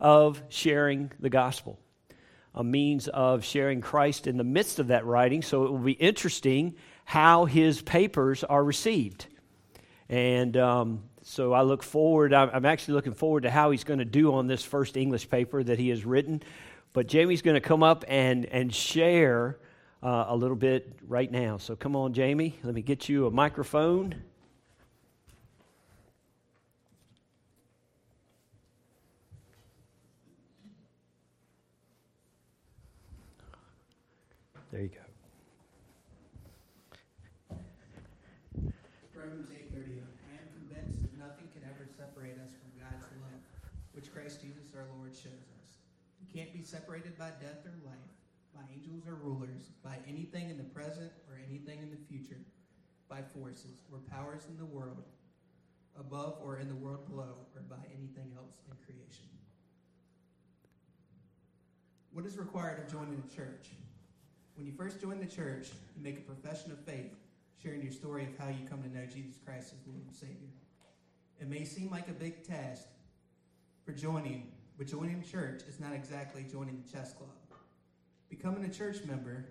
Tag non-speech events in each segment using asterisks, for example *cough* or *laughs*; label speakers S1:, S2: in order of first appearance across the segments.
S1: of sharing the gospel, a means of sharing Christ in the midst of that writing. So it will be interesting how his papers are received. And um, so I look forward, I'm actually looking forward to how he's going to do on this first English paper that he has written. But Jamie's going to come up and, and share uh, a little bit right now. So come on, Jamie. Let me get you a microphone. There you go.
S2: Romans 8:30. I am convinced that nothing can ever separate us from God's love, which Christ Jesus our Lord shows us. We can't be separated by death or life, by angels or rulers, by anything in the present or anything in the future, by forces or powers in the world, above or in the world below, or by anything else in creation. What is required of joining a church? When you first join the church, you make a profession of faith, sharing your story of how you come to know Jesus Christ as Lord and Savior. It may seem like a big task for joining, but joining church is not exactly joining the chess club. Becoming a church member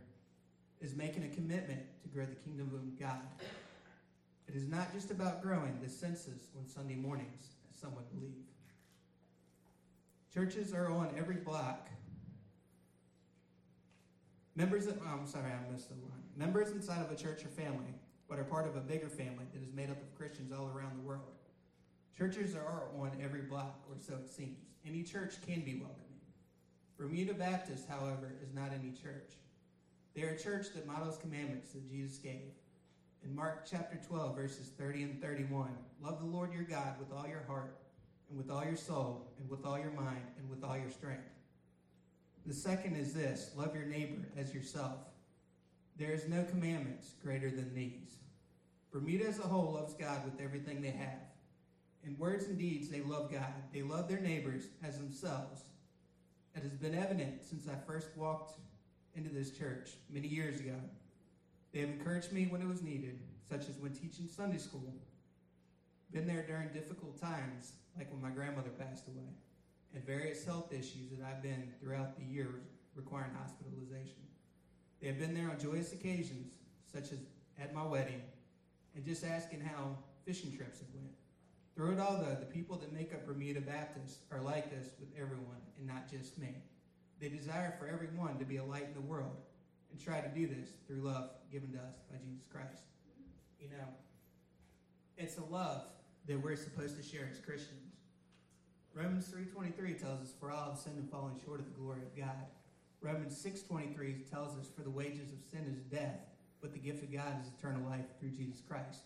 S2: is making a commitment to grow the kingdom of God. It is not just about growing the census on Sunday mornings, as some would believe. Churches are on every block Members, of, oh, I'm sorry, I missed the line. Members inside of a church or family, but are part of a bigger family that is made up of Christians all around the world. Churches are on every block, or so it seems. Any church can be welcoming. Bermuda Baptist, however, is not any church. They are a church that models commandments that Jesus gave. In Mark chapter 12, verses 30 and 31, love the Lord your God with all your heart, and with all your soul, and with all your mind, and with all your strength. The second is this love your neighbor as yourself. There is no commandments greater than these. Bermuda as a whole loves God with everything they have. In words and deeds, they love God. They love their neighbors as themselves. It has been evident since I first walked into this church many years ago. They have encouraged me when it was needed, such as when teaching Sunday school. Been there during difficult times, like when my grandmother passed away and various health issues that I've been throughout the years requiring hospitalization. They have been there on joyous occasions, such as at my wedding, and just asking how fishing trips have went. Through it all, though, the people that make up Bermuda Baptist are like this with everyone and not just me. They desire for everyone to be a light in the world and try to do this through love given to us by Jesus Christ. You know, it's a love that we're supposed to share as Christians. Romans 3.23 tells us, For all have sinned and fallen short of the glory of God. Romans 6.23 tells us, For the wages of sin is death, but the gift of God is eternal life through Jesus Christ.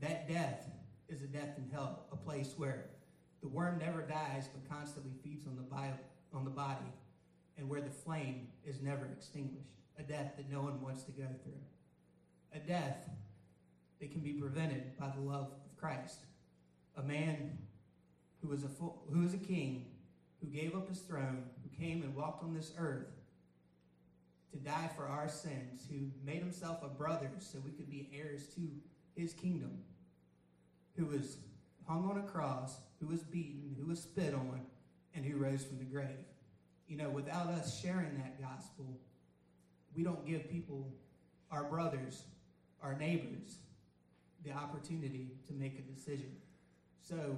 S2: That death is a death in hell, a place where the worm never dies but constantly feeds on the, bio, on the body, and where the flame is never extinguished. A death that no one wants to go through. A death that can be prevented by the love of Christ. A man who was a, full, who was a king, who gave up his throne, who came and walked on this earth to die for our sins, who made himself a brother so we could be heirs to his kingdom, who was hung on a cross, who was beaten, who was spit on, and who rose from the grave. You know, without us sharing that gospel, we don't give people, our brothers, our neighbors, the opportunity to make a decision. So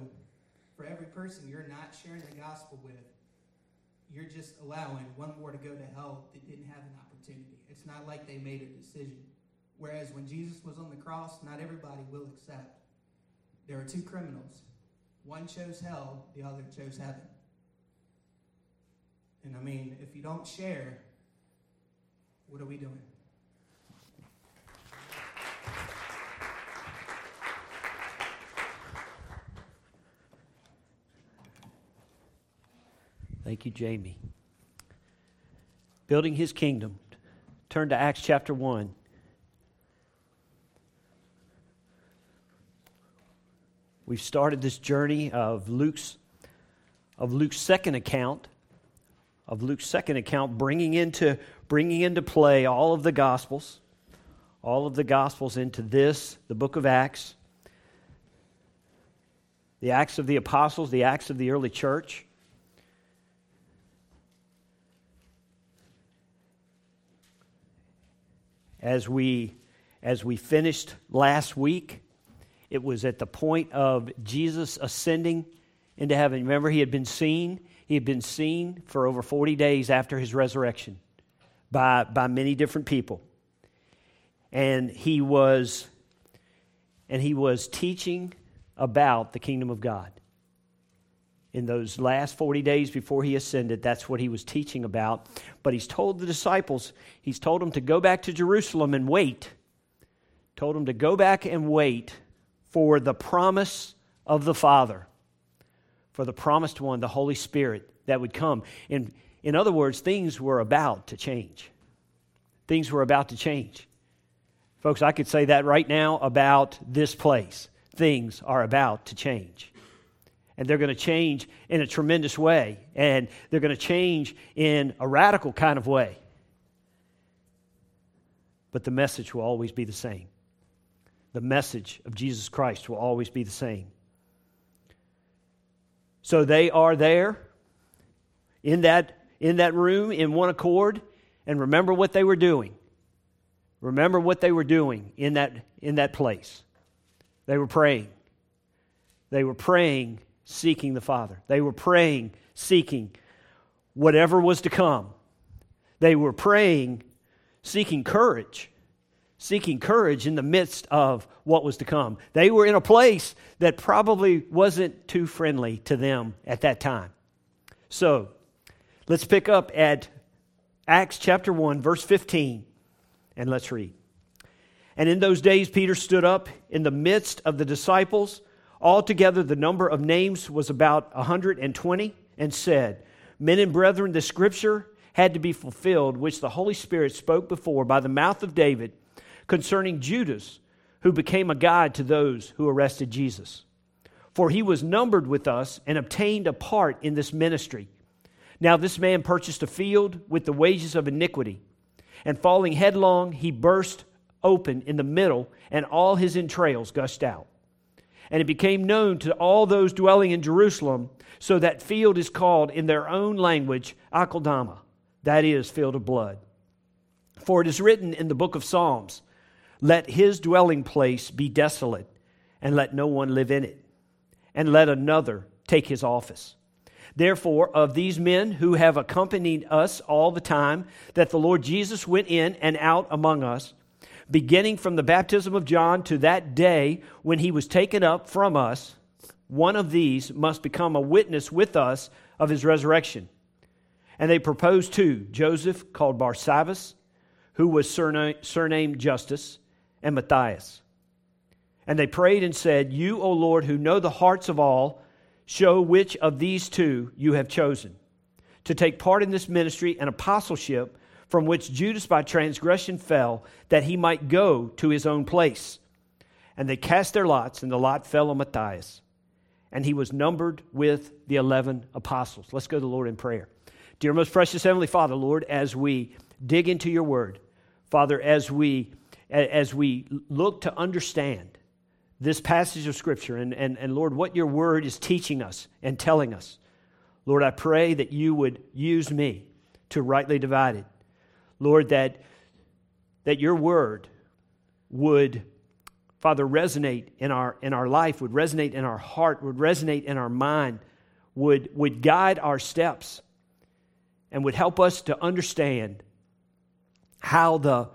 S2: for every person you're not sharing the gospel with, you're just allowing one more to go to hell that didn't have an opportunity. It's not like they made a decision. Whereas when Jesus was on the cross, not everybody will accept. There are two criminals. One chose hell, the other chose heaven. And I mean, if you don't share, what are we doing?
S1: Thank you, Jamie. Building his kingdom. Turn to Acts chapter 1. We've started this journey of Luke's of Luke's second account of Luke's second account bringing into bringing into play all of the gospels all of the gospels into this the book of Acts the Acts of the apostles the Acts of the early church. As we as we finished last week it was at the point of Jesus ascending into heaven. Remember, he had been seen. He had been seen for over 40 days after his resurrection by, by many different people. And he was and he was teaching about the kingdom of God. In those last 40 days before he ascended, that's what he was teaching about. But he's told the disciples, he's told them to go back to Jerusalem and wait. Told them to go back and wait for the promise of the Father, for the promised one, the Holy Spirit that would come. In, in other words, things were about to change. Things were about to change. Folks, I could say that right now about this place. Things are about to change. And they're going to change in a tremendous way. And they're going to change in a radical kind of way. But the message will always be the same the message of Jesus Christ will always be the same. So they are there in that, in that room in one accord, and remember what they were doing. Remember what they were doing in that, in that place. They were praying. They were praying, seeking the Father. They were praying, seeking whatever was to come. They were praying, seeking courage seeking courage in the midst of what was to come. They were in a place that probably wasn't too friendly to them at that time. So, let's pick up at Acts chapter 1, verse 15, and let's read. And in those days, Peter stood up in the midst of the disciples. Altogether, the number of names was about 120, and said, Men and brethren, the scripture had to be fulfilled, which the Holy Spirit spoke before by the mouth of David concerning Judas, who became a guide to those who arrested Jesus. For he was numbered with us and obtained a part in this ministry. Now, this man purchased a field with the wages of iniquity, and falling headlong, he burst open in the middle, and all his entrails gushed out. And it became known to all those dwelling in Jerusalem, so that field is called in their own language Akeldama, that is, field of blood. For it is written in the book of Psalms, let his dwelling place be desolate, and let no one live in it, and let another take his office. Therefore, of these men who have accompanied us all the time that the Lord Jesus went in and out among us, beginning from the baptism of John to that day when he was taken up from us, one of these must become a witness with us of his resurrection. And they proposed two Joseph, called Barsabbas, who was surnamed Justus, and Matthias. And they prayed and said, You, O Lord, who know the hearts of all, show which of these two you have chosen to take part in this ministry and apostleship from which Judas by transgression fell, that he might go to his own place. And they cast their lots, and the lot fell on Matthias. And he was numbered with the 11 apostles. Let's go to the Lord in prayer. Dear most precious Heavenly Father, Lord, as we dig into your word, Father, as we as we look to understand this passage of Scripture and, and, and Lord, what your word is teaching us and telling us. Lord, I pray that you would use me to rightly divide it. Lord, that, that your word would, Father, resonate in our, in our life, would resonate in our heart, would resonate in our mind, would, would guide our steps, and would help us to understand how the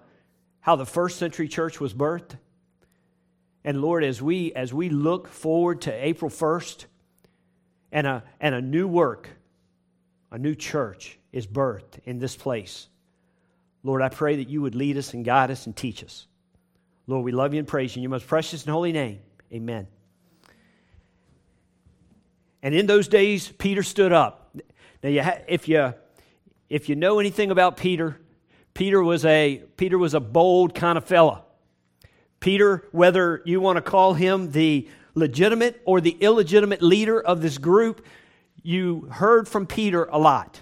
S1: how the first century church was birthed. And Lord, as we as we look forward to April 1st and a and a new work, a new church is birthed in this place. Lord, I pray that you would lead us and guide us and teach us. Lord, we love you and praise you in your most precious and holy name. Amen. And in those days, Peter stood up. Now, you ha- if, you, if you know anything about Peter, Peter was a Peter was a bold kind of fella. Peter, whether you want to call him the legitimate or the illegitimate leader of this group, you heard from Peter a lot.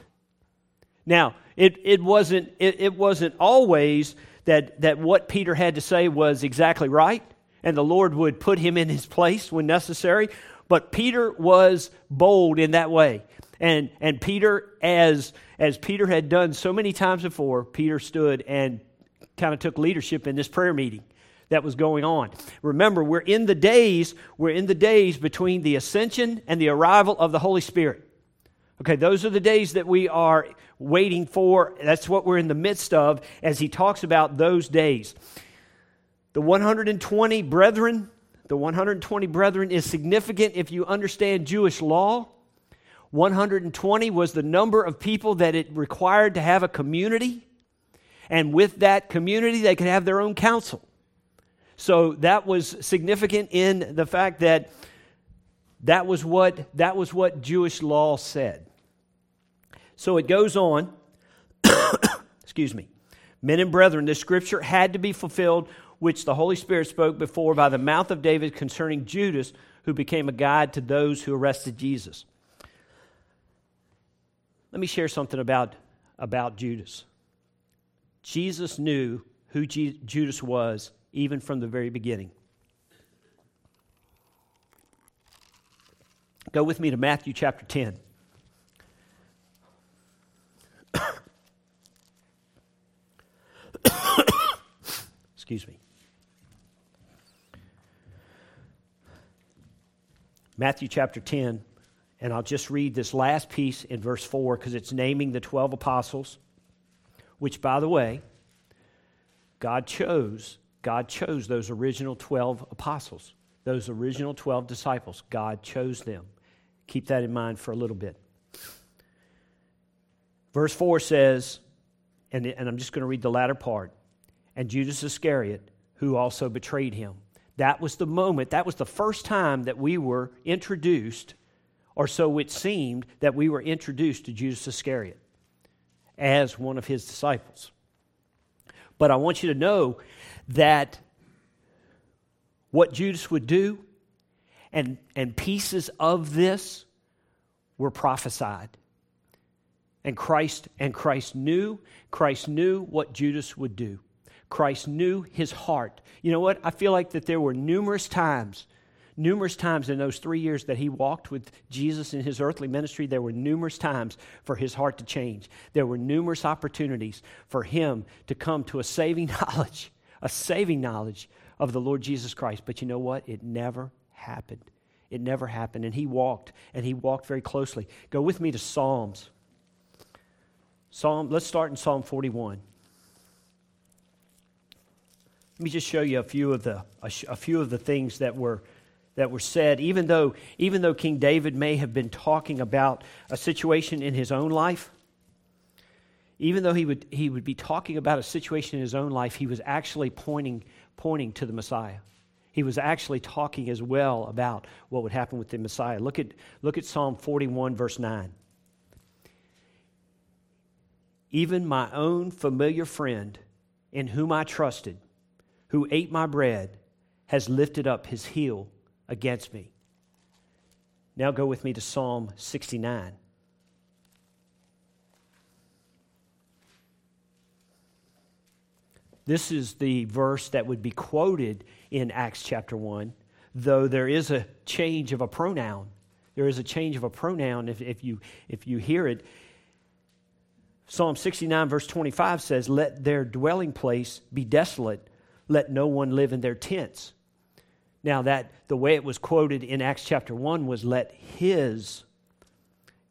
S1: Now, it, it wasn't it, it wasn't always that, that what Peter had to say was exactly right, and the Lord would put him in his place when necessary. But Peter was bold in that way. And, and Peter, as, as Peter had done so many times before, Peter stood and kind of took leadership in this prayer meeting that was going on. Remember, we're in the days, we're in the days between the ascension and the arrival of the Holy Spirit. Okay, those are the days that we are waiting for. That's what we're in the midst of as he talks about those days. The 120 brethren, the 120 brethren is significant if you understand Jewish law. 120 was the number of people that it required to have a community. And with that community, they could have their own council. So that was significant in the fact that that was what, that was what Jewish law said. So it goes on. *coughs* Excuse me. Men and brethren, this scripture had to be fulfilled, which the Holy Spirit spoke before by the mouth of David concerning Judas, who became a guide to those who arrested Jesus. Let me share something about, about Judas. Jesus knew who Judas was even from the very beginning. Go with me to Matthew chapter 10. *coughs* Excuse me. Matthew chapter 10, and I'll just read this last piece in verse 4 because it's naming the 12 apostles, which, by the way, God chose God chose those original 12 apostles, those original 12 disciples. God chose them. Keep that in mind for a little bit. Verse 4 says, and, and I'm just going to read the latter part, and Judas Iscariot, who also betrayed him. That was the moment, that was the first time that we were introduced, or so it seemed, that we were introduced to Judas Iscariot as one of his disciples. But I want you to know that what Judas would do and, and pieces of this were prophesied. And Christ and Christ knew, Christ knew what Judas would do. Christ knew his heart. You know what? I feel like that there were numerous times, numerous times in those three years that he walked with Jesus in his earthly ministry, there were numerous times for his heart to change. There were numerous opportunities for him to come to a saving *laughs* knowledge a saving knowledge of the Lord Jesus Christ. But you know what? It never happened. It never happened. And he walked, and he walked very closely. Go with me to Psalms. Psalm, let's start in Psalm 41. Let me just show you a few of the, a, a few of the things that were, that were said, even though, even though King David may have been talking about a situation in his own life, even though he would, he would be talking about a situation in his own life, he was actually pointing, pointing to the Messiah. He was actually talking as well about what would happen with the Messiah. Look at, look at Psalm 41, verse 9. Even my own familiar friend, in whom I trusted, who ate my bread, has lifted up his heel against me. Now go with me to Psalm 69. This is the verse that would be quoted in Acts chapter 1, though there is a change of a pronoun. There is a change of a pronoun if, if, you, if you hear it. Psalm 69, verse 25 says, Let their dwelling place be desolate, let no one live in their tents. Now, that the way it was quoted in Acts chapter 1 was, Let his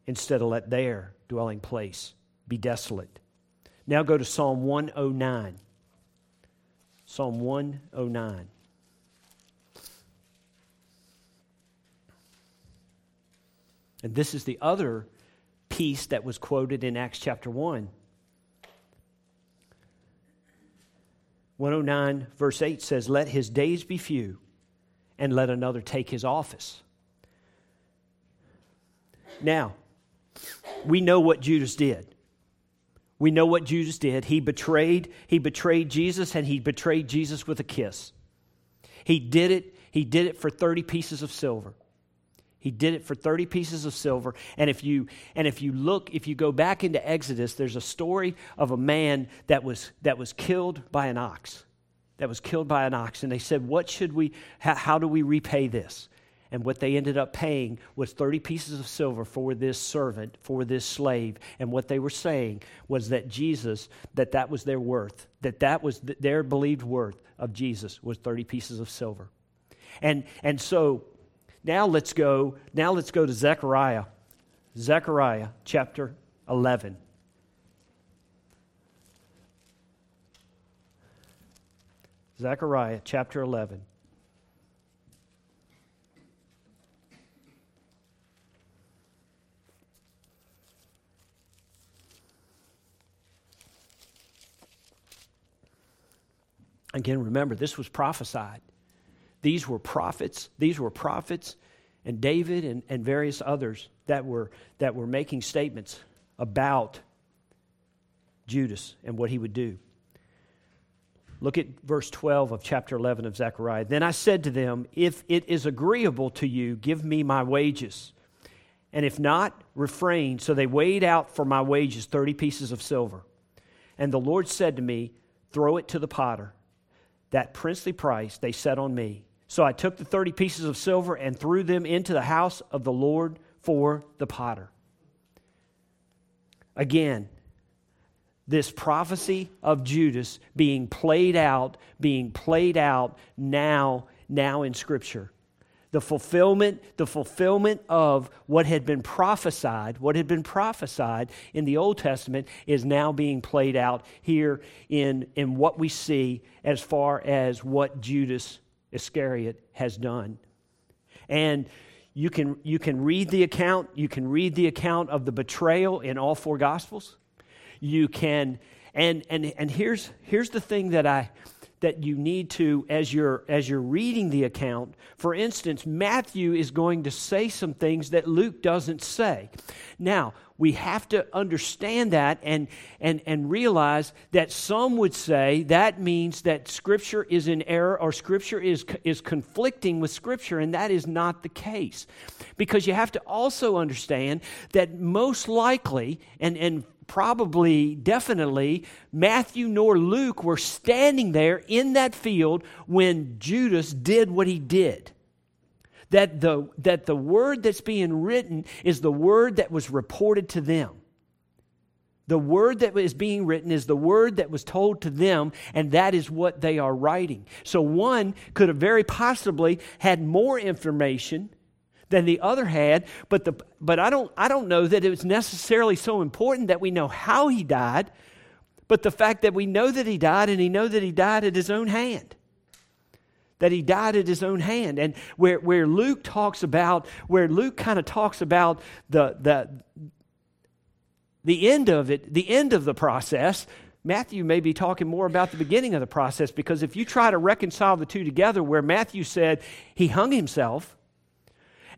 S1: instead of let their dwelling place be desolate. Now go to Psalm 109. Psalm 109. And this is the other piece that was quoted in Acts chapter 1. 109, verse 8 says, Let his days be few, and let another take his office. Now, we know what Judas did. We know what Judas did. He betrayed, he betrayed Jesus and he betrayed Jesus with a kiss. He did it, he did it for 30 pieces of silver. He did it for 30 pieces of silver. And if you and if you look, if you go back into Exodus, there's a story of a man that was that was killed by an ox. That was killed by an ox. And they said, What should we how, how do we repay this? And what they ended up paying was 30 pieces of silver for this servant, for this slave. And what they were saying was that Jesus, that that was their worth, that that was their believed worth of Jesus was 30 pieces of silver. And, and so now let's go, now let's go to Zechariah. Zechariah chapter 11. Zechariah chapter 11. Again, remember, this was prophesied. These were prophets. These were prophets, and David and, and various others that were, that were making statements about Judas and what he would do. Look at verse 12 of chapter 11 of Zechariah. Then I said to them, If it is agreeable to you, give me my wages. And if not, refrain. So they weighed out for my wages 30 pieces of silver. And the Lord said to me, Throw it to the potter. That princely price they set on me. So I took the 30 pieces of silver and threw them into the house of the Lord for the potter. Again, this prophecy of Judas being played out, being played out now, now in Scripture. The fulfillment, the fulfillment of what had been prophesied, what had been prophesied in the Old Testament is now being played out here in, in what we see as far as what Judas Iscariot has done. And you can, you can read the account, you can read the account of the betrayal in all four Gospels. You can, and, and, and here's, here's the thing that I, that you need to as you're as you're reading the account for instance matthew is going to say some things that luke doesn't say. Now we have to understand that and and and realize that some would say that means that scripture is in error or scripture is is conflicting with scripture and that is not the case. Because you have to also understand that most likely and and probably, definitely, Matthew nor Luke were standing there in that field when Judas did what he did. That the, that the word that's being written is the word that was reported to them. The word that is being written is the word that was told to them, and that is what they are writing. So one could have very possibly had more information than the other had, but, the, but I, don't, I don't know that it was necessarily so important that we know how he died, but the fact that we know that he died and he know that he died at his own hand. That he died at his own hand. And where, where Luke talks about, where Luke kind of talks about the, the, the end of it, the end of the process, Matthew may be talking more about the beginning of the process because if you try to reconcile the two together, where Matthew said he hung himself,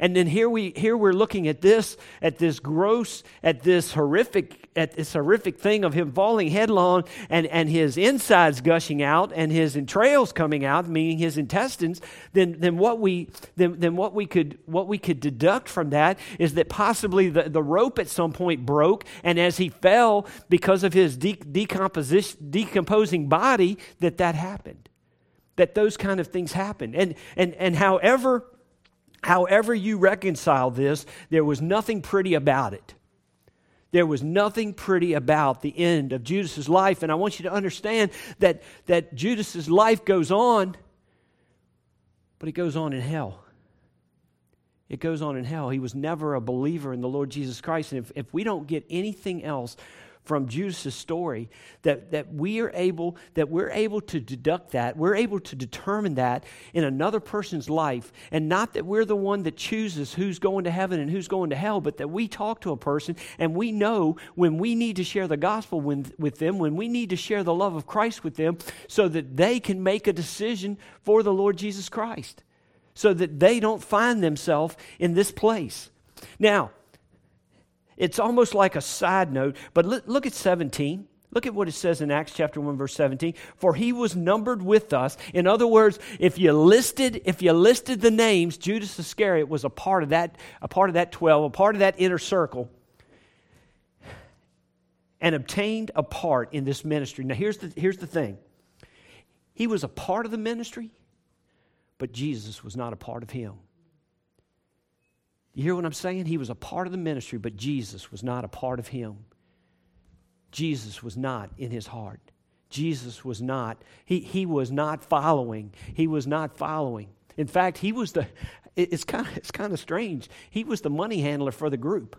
S1: and then here we here we're looking at this at this gross at this horrific at this horrific thing of him falling headlong and and his insides gushing out and his entrails coming out meaning his intestines then then what we then, then what we could what we could deduct from that is that possibly the, the rope at some point broke. And as he fell because of his de- decomposition decomposing body that that happened that those kind of things happened. And and and however However, you reconcile this, there was nothing pretty about it. There was nothing pretty about the end of Judas's life. And I want you to understand that, that Judas's life goes on, but it goes on in hell. It goes on in hell. He was never a believer in the Lord Jesus Christ. And if, if we don't get anything else from Judas' story that, that we are able that we're able to deduct that we're able to determine that in another person's life and not that we're the one that chooses who's going to heaven and who's going to hell but that we talk to a person and we know when we need to share the gospel with, with them when we need to share the love of Christ with them so that they can make a decision for the Lord Jesus Christ so that they don't find themselves in this place. Now it's almost like a side note, but look, at 17. Look at what it says in Acts chapter 1 verse 17. For he was numbered with us. In other words, if you listed if you listed the names, Judas Iscariot was a part of that a part of that 12, a part of that inner circle and obtained a part in this ministry. Now here's the here's the thing. He was a part of the ministry, but Jesus was not a part of him. You hear what I'm saying? He was a part of the ministry, but Jesus was not a part of him. Jesus was not in his heart. Jesus was not, he, he was not following. He was not following. In fact, he was the, it's kind, of, it's kind of strange. He was the money handler for the group.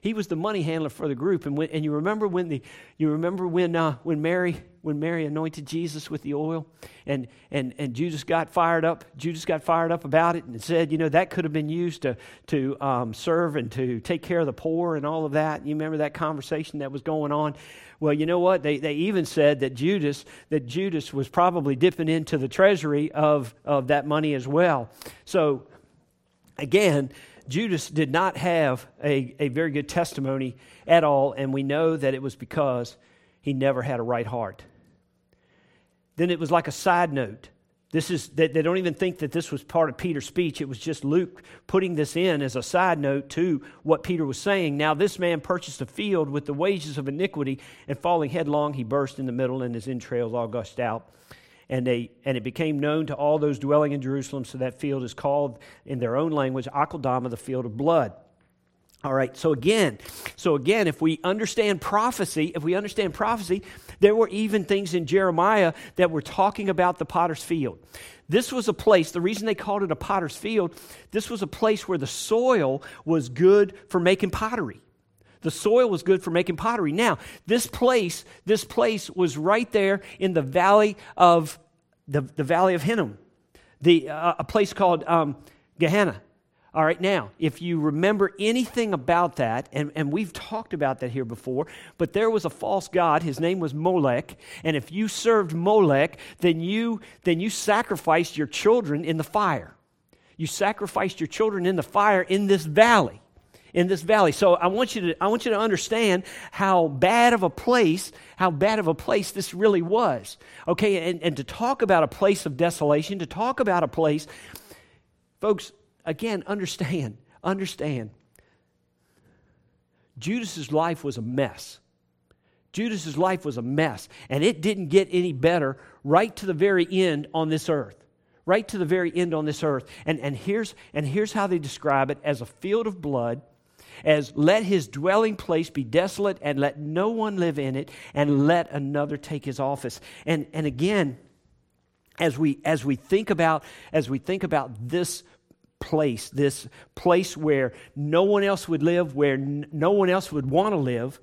S1: He was the money handler for the group. And, when, and you remember when, the, you remember when, uh, when, Mary, when Mary anointed Jesus with the oil and, and, and Judas got fired up. Judas got fired up about it and said, you know, that could have been used to, to um, serve and to take care of the poor and all of that. You remember that conversation that was going on? Well, you know what? They, they even said that Judas, that Judas was probably dipping into the treasury of, of that money as well. So again, Judas did not have a, a very good testimony at all, and we know that it was because he never had a right heart. Then it was like a side note. This is they, they don't even think that this was part of Peter's speech. It was just Luke putting this in as a side note to what Peter was saying. Now this man purchased a field with the wages of iniquity, and falling headlong, he burst in the middle, and his entrails all gushed out and, they, and it became known to all those dwelling in Jerusalem. So that field is called in their own language Akeldama, the field of blood. All right, so again, so again, if we understand prophecy, if we understand prophecy, there were even things in Jeremiah that were talking about the potter's field. This was a place, the reason they called it a potter's field, this was a place where the soil was good for making pottery. The soil was good for making pottery. Now, this place, this place was right there in the valley of the, the valley of Hinnom, the, uh, a place called um, Gehenna. All right, now, if you remember anything about that, and, and we've talked about that here before, but there was a false god. His name was Molech. And if you served Molech, then you, then you sacrificed your children in the fire. You sacrificed your children in the fire in this valley in this valley. So I want you to I want you to understand how bad of a place, how bad of a place this really was. Okay, and, and to talk about a place of desolation, to talk about a place, folks, again, understand, understand. Judas's life was a mess. Judas's life was a mess, and it didn't get any better right to the very end on this earth right to the very end on this earth. And, and, here's, and here's how they describe it as a field of blood as let his dwelling place be desolate and let no one live in it and let another take his office. And and again as we as we think about as we think about this place this place where no one else would live where n- no one else would want to live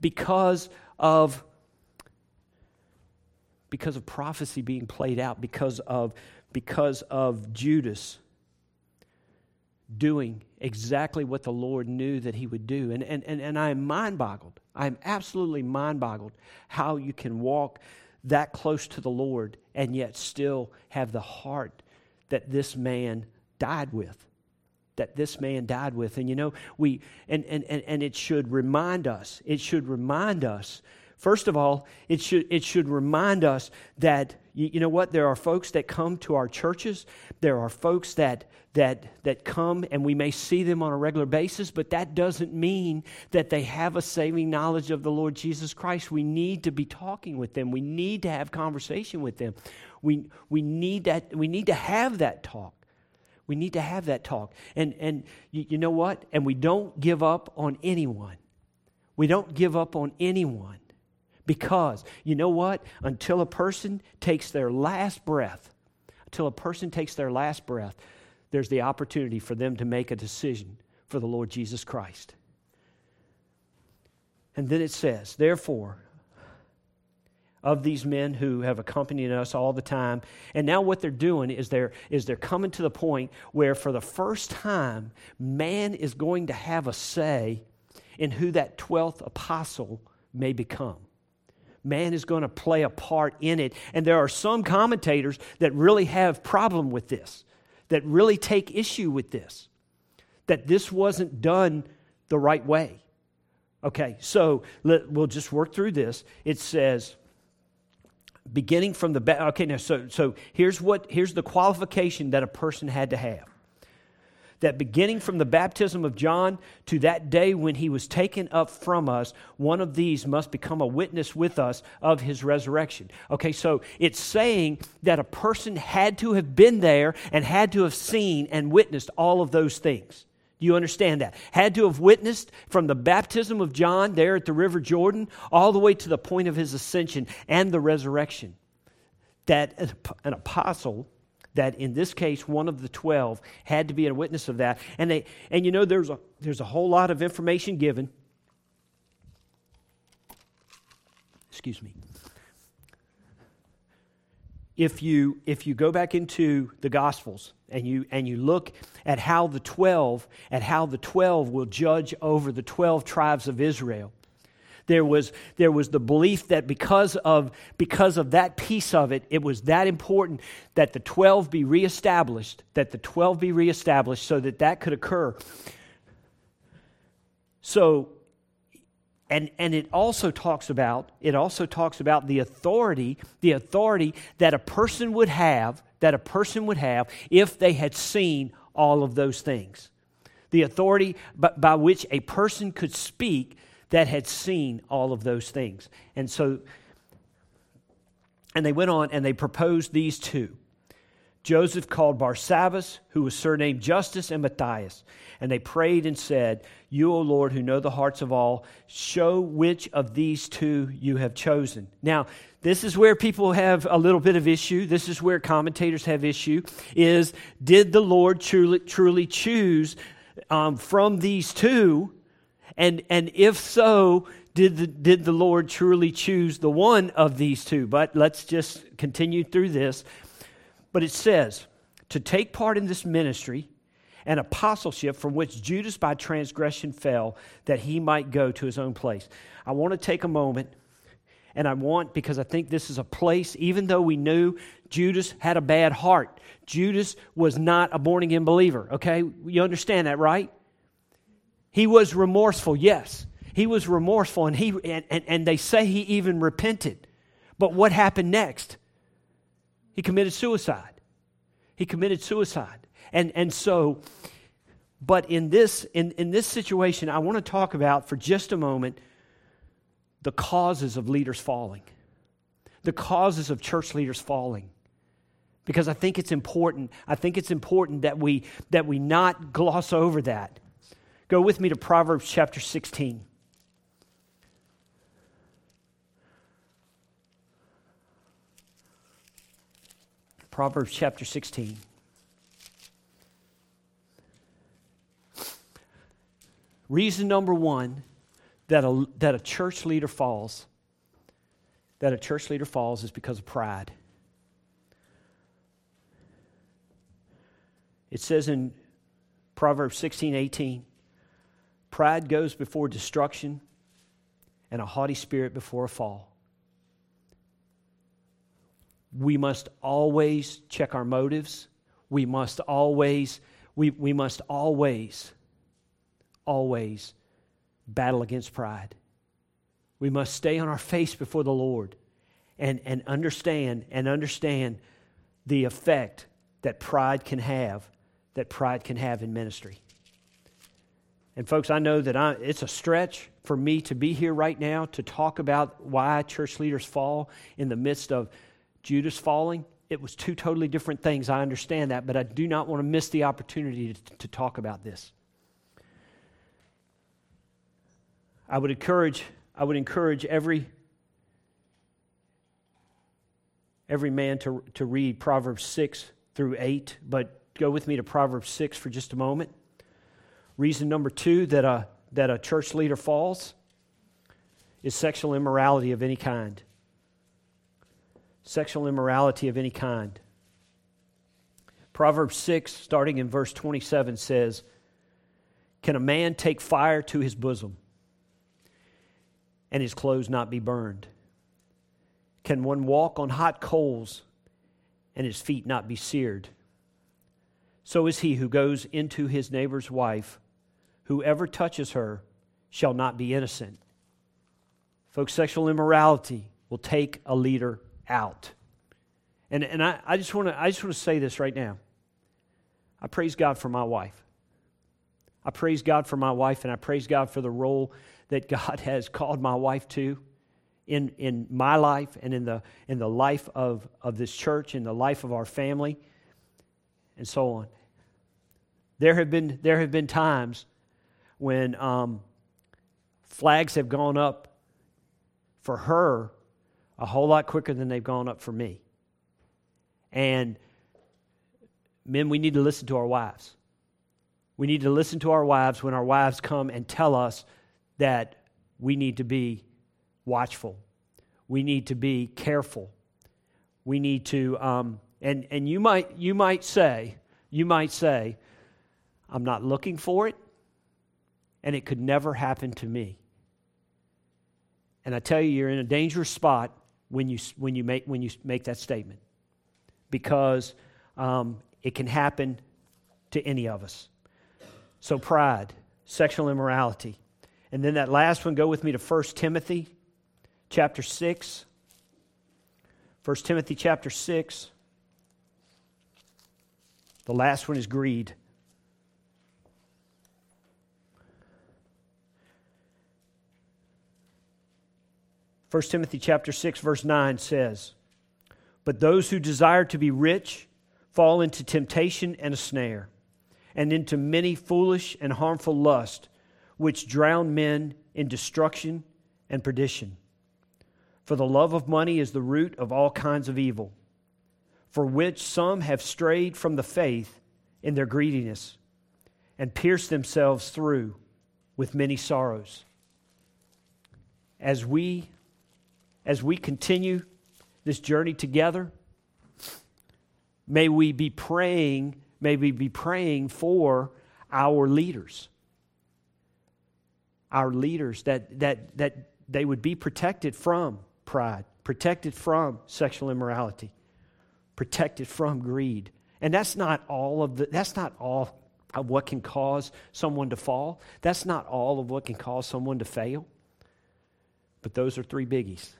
S1: because of because of prophecy being played out because of because of Judas doing exactly what the Lord knew that he would do. And, and, and, and I am mind boggled. I am absolutely mind boggled how you can walk that close to the Lord and yet still have the heart that this man died with. That this man died with. And you know, we, and, and, and, and it should remind us, it should remind us First of all, it should, it should remind us that, you, you, know what, there are folks that come to our churches. There are folks that, that, that come and we may see them on a regular basis, but that doesn't mean that they have a saving knowledge of the Lord Jesus Christ. We need to be talking with them. We need to have conversation with them. We, we, need, that, we need to have that talk. We need to have that talk. And, and you, you know what? And we don't give up on anyone. We don't give up on anyone. Because, you know what? Until a person takes their last breath, until a person takes their last breath, there's the opportunity for them to make a decision for the Lord Jesus Christ. And then it says, therefore, of these men who have accompanied us all the time. And now what they're doing is they're, is they're coming to the point where for the first time, man is going to have a say in who that 12th apostle may become man is going to play a part in it. And there are some commentators that really have problem with this, that really take issue with this, that this wasn't done the right way. Okay, so let, we'll just work through this. It says, beginning from the okay now so so here's what here's the qualification that a person had to have that beginning from the baptism of John to that day when he was taken up from us, one of these must become a witness with us of his resurrection. Okay, so it's saying that a person had to have been there and had to have seen and witnessed all of those things. Do you understand that? Had to have witnessed from the baptism of John there at the River Jordan all the way to the point of his ascension and the resurrection. That an apostle, that in this case one of the 12, had to be a witness of that. And, they, and you know, there's a, there's a whole lot of information given. Excuse me if you if you go back into the gospels and you and you look at how the 12 at how the 12 will judge over the 12 tribes of Israel there was there was the belief that because of because of that piece of it it was that important that the 12 be reestablished that the 12 be reestablished so that that could occur. So and, and it also talks about it also talks about the authority the authority that a person would have that a person would have if they had seen all of those things. The authority by, by which a person could speak that had seen all of those things and so and they went on and they proposed these two Joseph called Barsabbas, who was surnamed Justus, and Matthias. And they prayed and said, You, O Lord, who know the hearts of all, show which of these two you have chosen. Now, this is where people have a little bit of issue. This is where commentators have issue. Is did the Lord truly, truly choose um, from these two? And, and if so, did the, did the Lord truly choose the one of these two? But let's just continue through this. But it says, to take part in this ministry and apostleship from which Judas by transgression fell, that he might go to his own place. I want to take a moment, and I want, because I think this is a place, even though we knew Judas had a bad heart, Judas was not a born again believer, okay? You understand that, right? He was remorseful, yes. He was remorseful, and, he, and, and, and they say he even repented. But what happened next? He committed suicide. He committed suicide. And, and so, but in this, in, in this situation, I want to talk about for just a moment the causes of leaders falling, the causes of church leaders falling. Because I think it's important. I think it's important that we, that we not gloss over that. Go with me to Proverbs chapter 16. Proverbs chapter 16. Reason number one that a, that a church leader falls, that a church leader falls is because of pride. It says in Proverbs 16 18, pride goes before destruction, and a haughty spirit before a fall we must always check our motives. We must always, we, we must always, always battle against pride. We must stay on our face before the Lord and, and understand and understand the effect that pride can have, that pride can have in ministry. And folks, I know that I, it's a stretch for me to be here right now to talk about why church leaders fall in the midst of Judas falling, it was two totally different things. I understand that, but I do not want to miss the opportunity to, to talk about this. I would encourage, I would encourage every, every man to, to read Proverbs 6 through 8, but go with me to Proverbs 6 for just a moment. Reason number two that a, that a church leader falls is sexual immorality of any kind sexual immorality of any kind. Proverbs 6, starting in verse 27, says, Can a man take fire to his bosom and his clothes not be burned? Can one walk on hot coals and his feet not be seared? So is he who goes into his neighbor's wife. Whoever touches her shall not be innocent. Folks, sexual immorality will take a leader out. And, and I, I just want to say this right now. I praise God for my wife. I praise God for my wife, and I praise God for the role that God *laughs* has called my wife to in, in my life and in the, in the life of, of this church, in the life of our family, and so on. There have been, there have been times when um, flags have gone up for her a whole lot quicker than they've gone up for me. And men, we need to listen to our wives. We need to listen to our wives when our wives come and tell us that we need to be watchful. We need to be careful. We need to, um, and, and you, might, you might say, you might say, I'm not looking for it, and it could never happen to me. And I tell you, you're in a dangerous spot when you, when you, make, when you make that statement because um, it can happen to any of us. So, pride, sexual immorality. And then that last one, go with me to 1 Timothy chapter 6. 1 Timothy chapter 6. The last one is greed. 1 Timothy chapter 6 verse 9 says, "But those who desire to be rich fall into temptation and a snare, and into many foolish and harmful lusts, which drown men in destruction and perdition. For the love of money is the root of all kinds of evil, for which some have strayed from the faith in their greediness, and pierced themselves through with many sorrows." As we as we continue this journey together, may we be praying, may we be praying for our leaders. Our leaders that, that, that they would be protected from pride, protected from sexual immorality, protected from greed. And that's not all of the, that's not all of what can cause someone to fall. That's not all of what can cause someone to fail. But those are three biggies.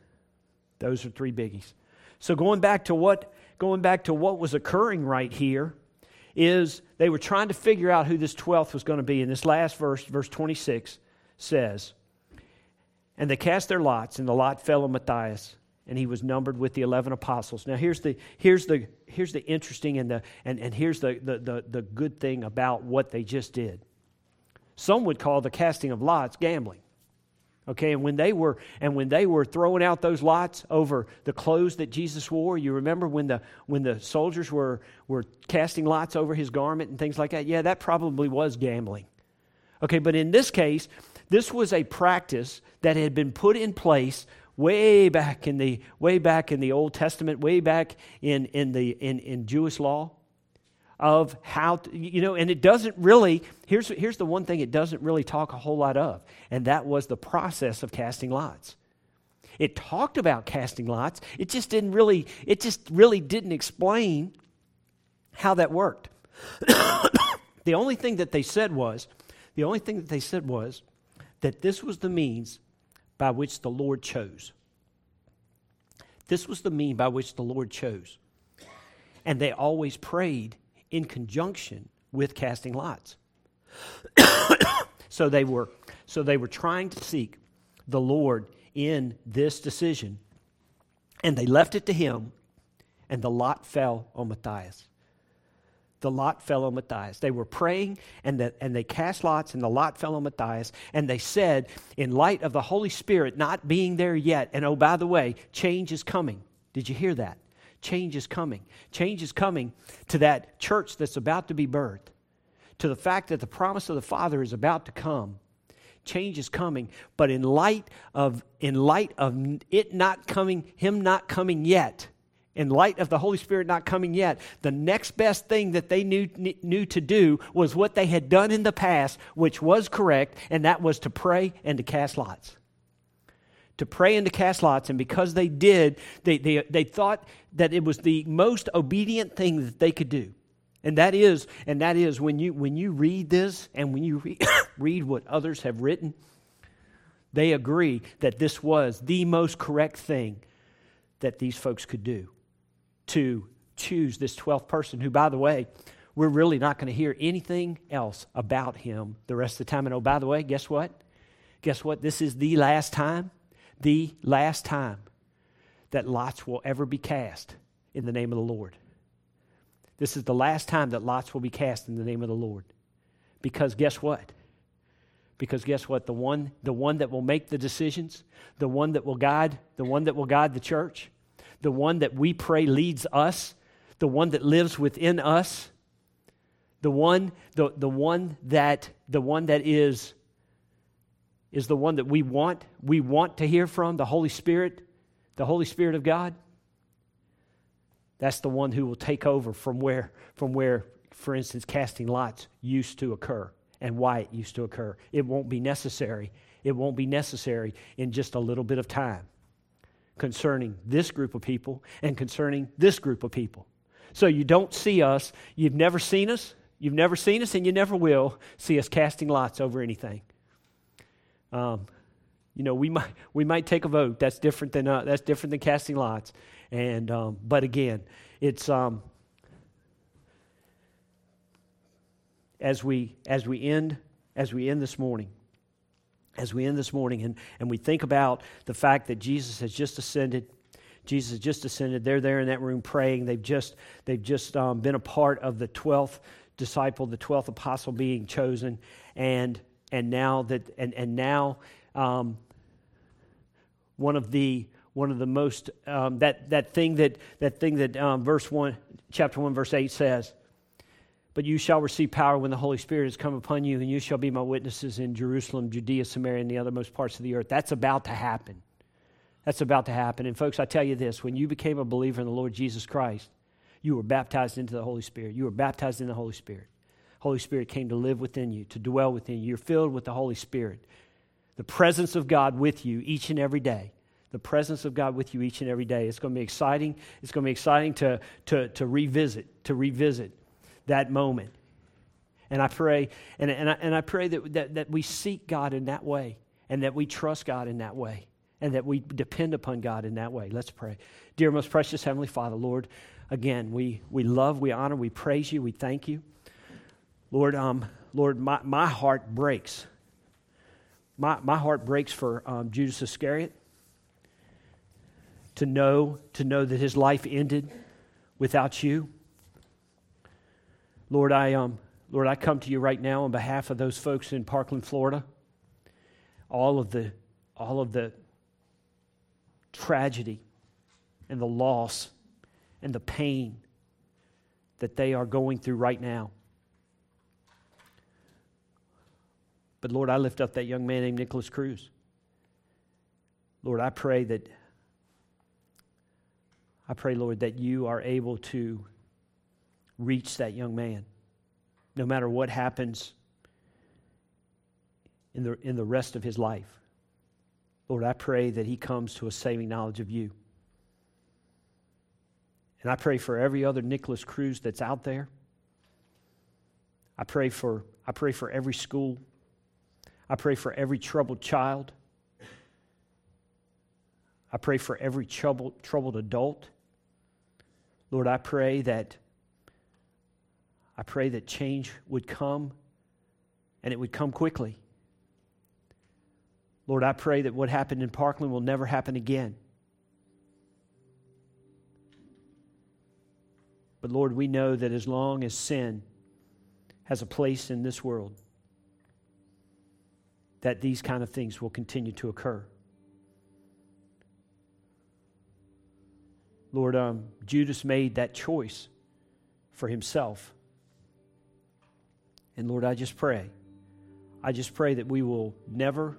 S1: Those are three biggies. So going back to what going back to what was occurring right here is they were trying to figure out who this 12th was going to be. And this last verse, verse 26, says, And they cast their lots, and the lot fell on Matthias, and he was numbered with the 11 apostles. Now, here's the, here's the, here's the interesting and, the, and, and here's the, the, the, the good thing about what they just did. Some would call the casting of lots gambling. Okay, and when they were and when they were throwing out those lots over the clothes that Jesus wore, you remember when the when the soldiers were were casting lots over his garment and things like that? Yeah, that probably was gambling. Okay, but in this case, this was a practice that had been put in place way back in the way back in the Old Testament, way back in in the in, in Jewish law of how, to, you know, and it doesn't really, here's, here's the one thing it doesn't really talk a whole lot of, and that was the process of casting lots. It talked about casting lots, it just didn't really, it just really didn't explain how that worked. *coughs* the only thing that they said was, the only thing that they said was that this was the means by which the Lord chose. This was the mean by which the Lord chose. And they always prayed in conjunction with casting lots. *coughs* so they were so they were trying to seek the Lord in this decision. And they left it to him, and the lot fell on Matthias. The lot fell on Matthias. They were praying, and, the, and they cast lots, and the lot fell on Matthias. And they said, in light of the Holy Spirit not being there yet, and oh, by the way, change is coming. Did you hear that? Change is coming. Change is coming to that church that's about to be birthed, to the fact that the promise of the Father is about to come. Change is coming, but in light of in light of it not coming, him not coming yet, in light of the Holy Spirit not coming yet, the next best thing that they knew, knew to do was what they had done in the past, which was correct, and that was to pray and to cast lots to pray and to cast lots. And because they did, they, they, they thought that it was the most obedient thing that they could do. And that is, and that is when you when you read this and when you re- *coughs* read what others have written, they agree that this was the most correct thing that these folks could do to choose this 12th person, who, by the way, we're really not going to hear anything else about him the rest of the time. And oh, by the way, guess what? Guess what? This is the last time the last time that lots will ever be cast in the name of the Lord. This is the last time that lots will be cast in the name of the Lord. Because guess what? Because guess what? The one, the one that will make the decisions, the one that will guide, the one that will guide the church, the one that we pray leads us, the one that lives within us, the one, the, the one that the one that is is the one that we want, we want to hear from, the Holy Spirit, the Holy Spirit of God. That's the one who will take over from where, from where, for instance, casting lots used to occur and why it used to occur. It won't be necessary. It won't be necessary in just a little bit of time concerning this group of people and concerning this group of people. So you don't see us, you've never seen us, you've never seen us, and you never will see us casting lots over anything. Um, you know, we might *laughs* we might take a vote. That's different than uh, that's different than casting lots. And um, but again, it's um, as we as we end as we end this morning, as we end this morning, and and we think about the fact that Jesus has just ascended. Jesus has just ascended. They're there in that room praying. They've just they've just um, been a part of the twelfth disciple, the twelfth apostle being chosen, and and now that and and now um, one of the one of the most um, that that thing that that thing that um, verse one chapter one verse eight says. But you shall receive power when the Holy Spirit has come upon you, and you shall be my witnesses in Jerusalem, Judea, Samaria, and the othermost parts of the earth. That's about to happen. That's about to happen. And folks, I tell you this when you became a believer in the Lord Jesus Christ, you were baptized into the Holy Spirit. You were baptized in the Holy Spirit. Holy Spirit came to live within you, to dwell within you. You're filled with the Holy Spirit. The presence of God with you each and every day. The presence of God with you each and every day. It's going to be exciting. It's going to be exciting to, to, to revisit, to revisit that moment. And I pray, and, and, I, and I pray that, that, that we seek God in that way, and that we trust God in that way, and that we depend upon God in that way. Let's pray. Dear most precious Heavenly Father, Lord, again, we, we love, we honor, we praise you, we thank you. Lord, um, Lord, my, my heart breaks. My, my heart breaks for um, Judas Iscariot to know, to know that his life ended without you. Lord, I, um, Lord, I come to you right now on behalf of those folks in Parkland, Florida. All of the, all of the tragedy and the loss and the pain that they are going through right now. But Lord, I lift up that young man named Nikolas Cruz. Lord, I pray that I pray, Lord, that you are able to reach that young man. No matter what happens in the, in the rest of his life. Lord, I pray that he comes to a saving knowledge of you. And I pray for every other Nikolas Cruz that's out there. I pray for, I pray for every school I pray for every troubled child. I pray for every troubled, troubled adult. Lord, I pray that I pray that change would come and it would come quickly. Lord, I pray that what happened in Parkland will never happen again. But Lord, we know that as long as sin has a place in this world, that these kind of things will continue to occur. Lord, um, Judas made that choice for himself. And Lord, I just pray, I just pray that we will never,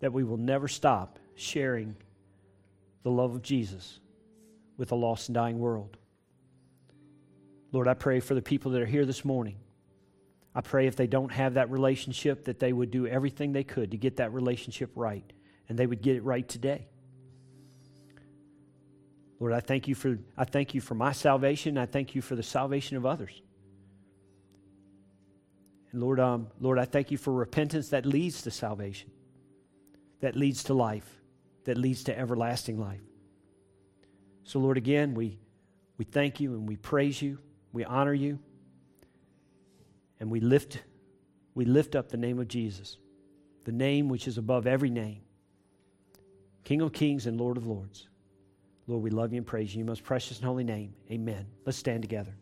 S1: that we will never stop sharing the love of Jesus with a lost and dying world. Lord, I pray for the people that are here this morning I pray if they don't have that relationship, that they would do everything they could to get that relationship right, and they would get it right today. Lord, I thank you for I thank you for my salvation. I thank you for the salvation of others. And Lord, um, Lord, I thank you for repentance that leads to salvation, that leads to life, that leads to everlasting life. So, Lord, again, we, we thank you and we praise you, we honor you and we lift, we lift up the name of Jesus, the name which is above every name, King of kings and Lord of lords. Lord, we love you and praise you. In your most precious and holy name. Amen. Let's stand together.